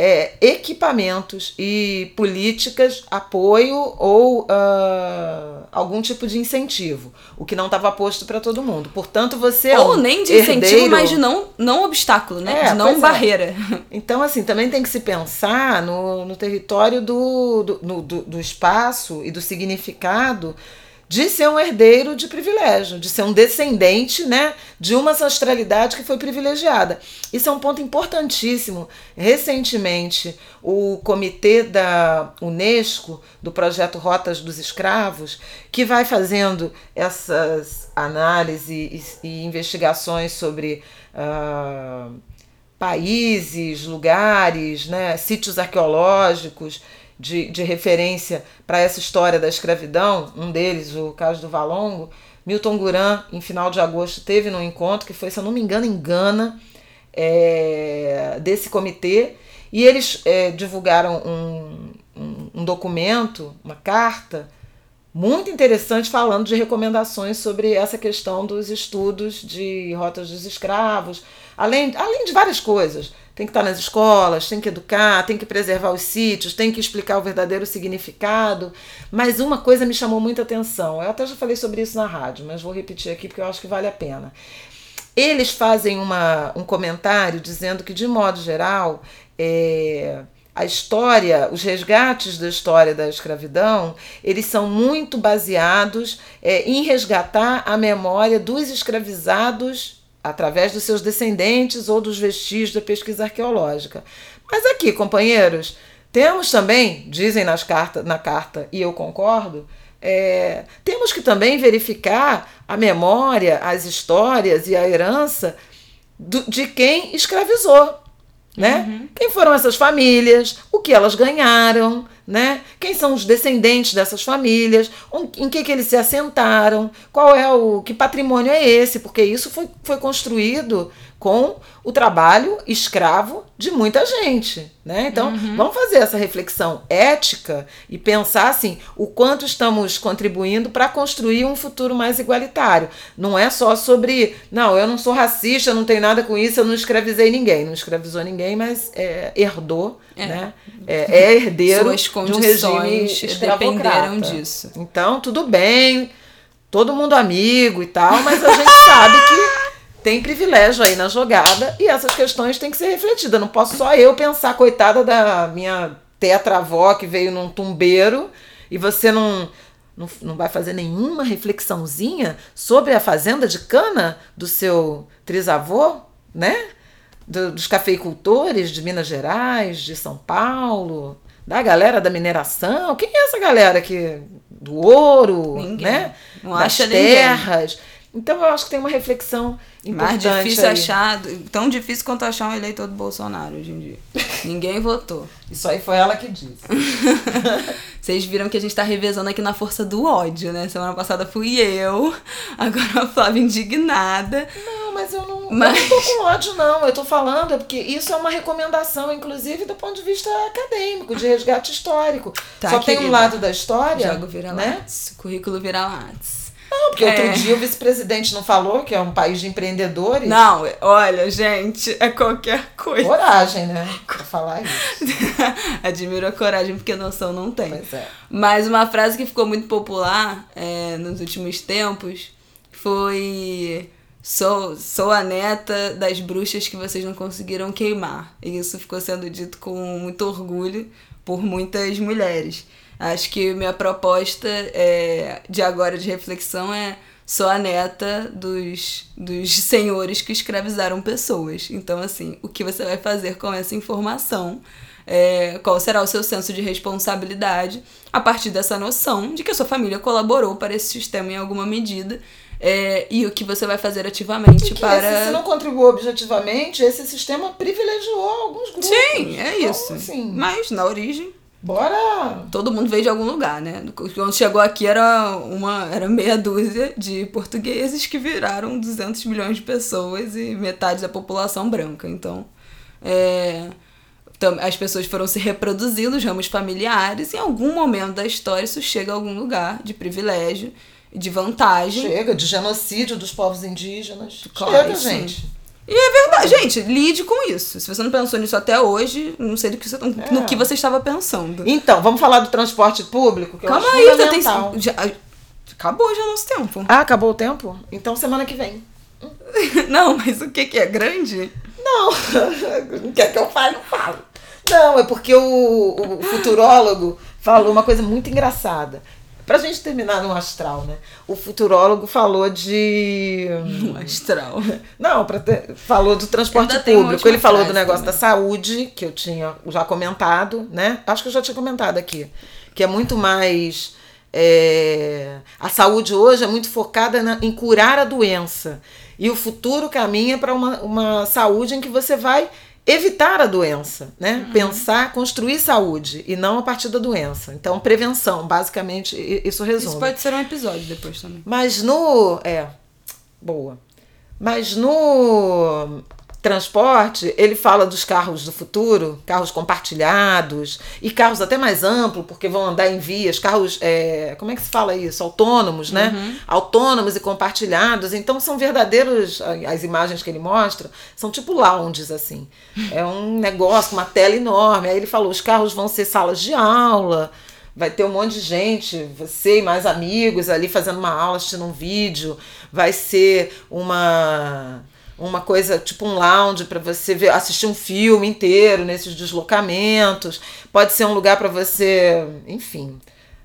é, equipamentos e políticas, apoio ou uh, algum tipo de incentivo, o que não estava posto para todo mundo. Portanto, você ou é um nem de herdeiro... incentivo, mas de não, não obstáculo, né? É, de não é. barreira. É. Então, assim, também tem que se pensar no, no território do, do, no, do, do espaço e do significado de ser um herdeiro de privilégio, de ser um descendente né, de uma ancestralidade que foi privilegiada. Isso é um ponto importantíssimo. Recentemente, o comitê da Unesco, do projeto Rotas dos Escravos, que vai fazendo essas análises e, investigações sobre. Uh, países, lugares, né, sítios arqueológicos de, de referência para essa história da escravidão, um deles, o caso do Valongo, Milton Guran, em final de agosto, teve num encontro que foi, se eu não me engano, em Gana, é, desse comitê, e eles é, divulgaram um, um, um documento, uma carta, muito interessante falando de recomendações sobre essa questão dos estudos de rotas dos escravos, além, além de várias coisas tem que estar nas escolas, tem que educar, tem que preservar os sítios, tem que explicar o verdadeiro significado. Mas uma coisa me chamou muita atenção. Eu até já falei sobre isso na rádio, mas vou repetir aqui porque eu acho que vale a pena. Eles fazem uma, um comentário dizendo que, de modo geral, é, a história, os resgates da história da escravidão, eles são muito baseados é, em resgatar a memória dos escravizados através dos seus descendentes ou dos vestígios da pesquisa arqueológica. Mas aqui, companheiros, temos também, dizem nas carta, na carta, e eu concordo, é, temos que também verificar a memória, as histórias e a herança do, de quem escravizou. Né? Uhum. Quem foram essas famílias, o que elas ganharam, né? Quem são os descendentes dessas famílias, em que, que eles se assentaram, qual é o que patrimônio é esse, porque isso foi, foi construído com o trabalho escravo de muita gente, né? Então, uhum. vamos fazer essa reflexão ética e pensar assim, o quanto estamos contribuindo para construir um futuro mais igualitário. Não é só sobre, não, eu não sou racista, eu não tenho nada com isso, eu não escravizei ninguém, não escravizou ninguém, mas é, herdou, é. né? É, é herdeiro Suas condições de um regime dependeram disso. Então, tudo bem, todo mundo amigo e tal, mas a gente sabe que tem privilégio aí na jogada e essas questões têm que ser refletidas. Não posso só eu pensar, coitada da minha tetravó que veio num tumbeiro e você não, não, não vai fazer nenhuma reflexãozinha sobre a fazenda de cana do seu trisavô, né? Do, dos cafeicultores de Minas Gerais, de São Paulo, da galera da mineração. Quem é essa galera aqui? Do ouro, ninguém. né? Não das terras. Ninguém. Então eu acho que tem uma reflexão importante. Mais difícil aí. achar, tão difícil quanto achar um eleitor do Bolsonaro hoje em dia. Ninguém votou. Isso aí foi ela que disse. Vocês viram que a gente tá revezando aqui na força do ódio, né? Semana passada fui eu, agora a Flávia indignada. Não, mas eu não, mas... eu não tô com ódio, não. Eu tô falando, é porque isso é uma recomendação, inclusive, do ponto de vista acadêmico, de resgate histórico. Tá, Só querida. tem um lado da história. Jogo vira né? Currículo vira lattes. Não, porque É. outro dia o vice-presidente não falou que é um país de empreendedores. Não, olha, gente, é qualquer coisa. Coragem, né? Pra falar isso. Admiro a coragem, porque noção não tem. Pois é. Mas uma frase que ficou muito popular é, nos últimos tempos foi. Sou, sou a neta das bruxas que vocês não conseguiram queimar. E isso ficou sendo dito com muito orgulho por muitas mulheres. Acho que minha proposta é, de agora de reflexão é sou a neta dos, dos senhores que escravizaram pessoas. Então, assim, o que você vai fazer com essa informação? É, qual será o seu senso de responsabilidade a partir dessa noção de que a sua família colaborou para esse sistema em alguma medida é, e o que você vai fazer ativamente Que para. esse, se não contribuiu objetivamente, esse sistema privilegiou alguns grupos. Sim, é Então, isso. assim, Mas na origem, bora. todo mundo veio de algum lugar, né? Quando chegou aqui era uma era meia dúzia de portugueses que viraram 200 milhões de pessoas e metade da população branca. Então, é, as pessoas foram se reproduzindo, os ramos familiares, em algum momento da história isso chega a algum lugar de privilégio, de vantagem. Chega de genocídio dos povos indígenas. Claro, Chega, sim. gente. E é verdade, gente, lide com isso. Se você não pensou nisso até hoje, não sei do que você, no É. que você estava pensando. Então, vamos falar do transporte público? Que Calma aí, tem. Já, acabou já nosso tempo. Ah, acabou o tempo? Então semana que vem. Não, mas o que que é grande? Não, não quer que eu fale, não falo. Não, é porque o, o futurólogo falou uma coisa muito engraçada. Pra gente terminar no astral, né? O futurólogo falou de. No astral. Não, pra ter- falou do transporte público. Ele falou do negócio também. da saúde, que eu tinha já comentado, né? Acho que eu já tinha comentado aqui. Que é muito mais. é, A saúde hoje é muito focada na- em curar a doença. E o futuro caminha para uma, uma saúde em que você vai evitar a doença, né? Uhum. Pensar, construir saúde e não a partir da doença. Então, prevenção, basicamente, isso resume. Isso pode ser um episódio depois também. Mas no. É. Boa. Mas no transporte, ele fala dos carros do futuro, carros compartilhados e carros até mais amplos, porque vão andar em vias, carros, é, como é que se fala isso? Autônomos, né? Autônomos e compartilhados. Então são verdadeiros, as imagens que ele mostra, são tipo lounges, assim. É um negócio, uma tela enorme. Aí ele falou: os carros vão ser salas de aula. Vai ter um monte de gente, você e mais amigos ali fazendo uma aula, assistindo um vídeo. Vai ser uma uma coisa tipo um lounge para você ver, assistir um filme inteiro nesses deslocamentos. Pode ser um lugar para você, enfim,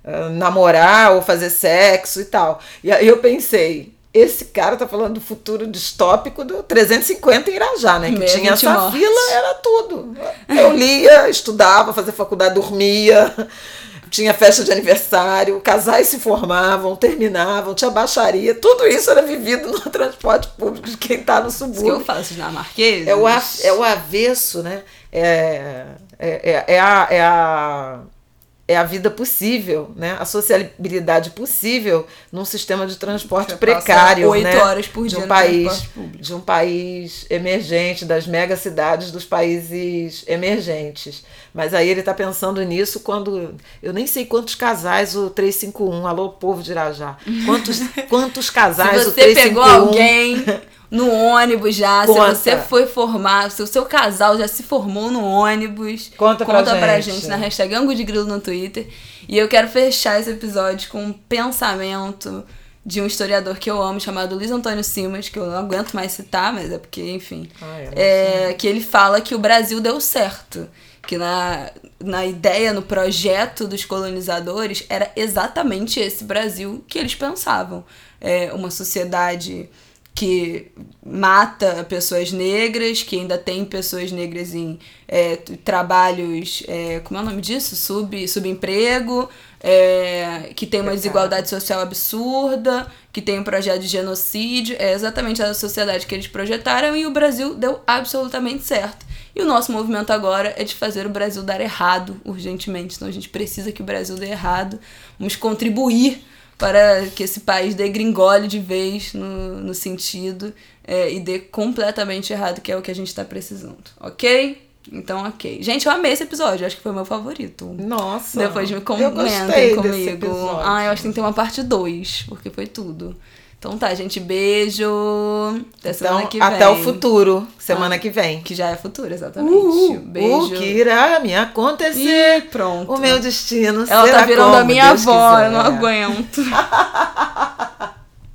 eh, namorar ou fazer sexo e tal. E aí eu pensei, esse cara tá falando do futuro distópico do 350 em Irajá, né? Que Meia tinha essa mortes. fila, era tudo. Eu lia, estudava, fazia faculdade, dormia. Tinha festa de aniversário, casais se formavam, terminavam, tinha baixaria, tudo isso era vivido no transporte público de quem está no Isso que eu subúrbio. na Marquesa. É o, é o avesso, né? É, é, é, é a, é, a, é a vida possível, né? A sociabilidade possível num sistema de transporte precário, oito né? horas por de dia um no país, de um país emergente, das megacidades dos países emergentes. Mas aí ele está pensando nisso quando. Eu nem sei quantos casais o 351, alô, povo de Irajá. Quantos, quantos casais o você 351. pegou alguém no ônibus já, Conta. se você foi formar, se o seu casal já se formou no ônibus, Conta pra pra gente. gente na hashtag Ango de Grilo no Twitter. E eu quero fechar esse episódio com um pensamento de um historiador que eu amo, chamado Luiz Antônio Simas, que eu não aguento mais citar, mas é porque, enfim. É, que ele fala que o Brasil deu certo. Que na, na ideia, no projeto dos colonizadores, era exatamente esse Brasil que eles pensavam. É uma sociedade que mata pessoas negras, que ainda tem pessoas negras em é, trabalhos, é, como é o nome disso? Sub, subemprego, é, que tem uma desigualdade social absurda, que tem um projeto de genocídio. É exatamente a sociedade que eles projetaram e o Brasil deu absolutamente certo. E o nosso movimento agora é de fazer o Brasil dar errado urgentemente. Então a gente precisa que o Brasil dê errado. Vamos contribuir para que esse país degringole de vez no, no sentido é, e dê completamente errado, que é o que a gente está precisando, ok? Então, ok. Gente, eu amei esse episódio. Acho que foi o meu favorito. Nossa. Depois me comentem comigo. Ah, eu acho que tem que ter uma parte 2, porque foi tudo. Então tá, gente. Beijo. Até semana Então, que vem. até o futuro, semana que vem. Que já é futuro, exatamente. Beijo. O que irá me acontecer? E pronto. O meu destino Ela será tá virando a minha Deus avó, quiser. eu não aguento.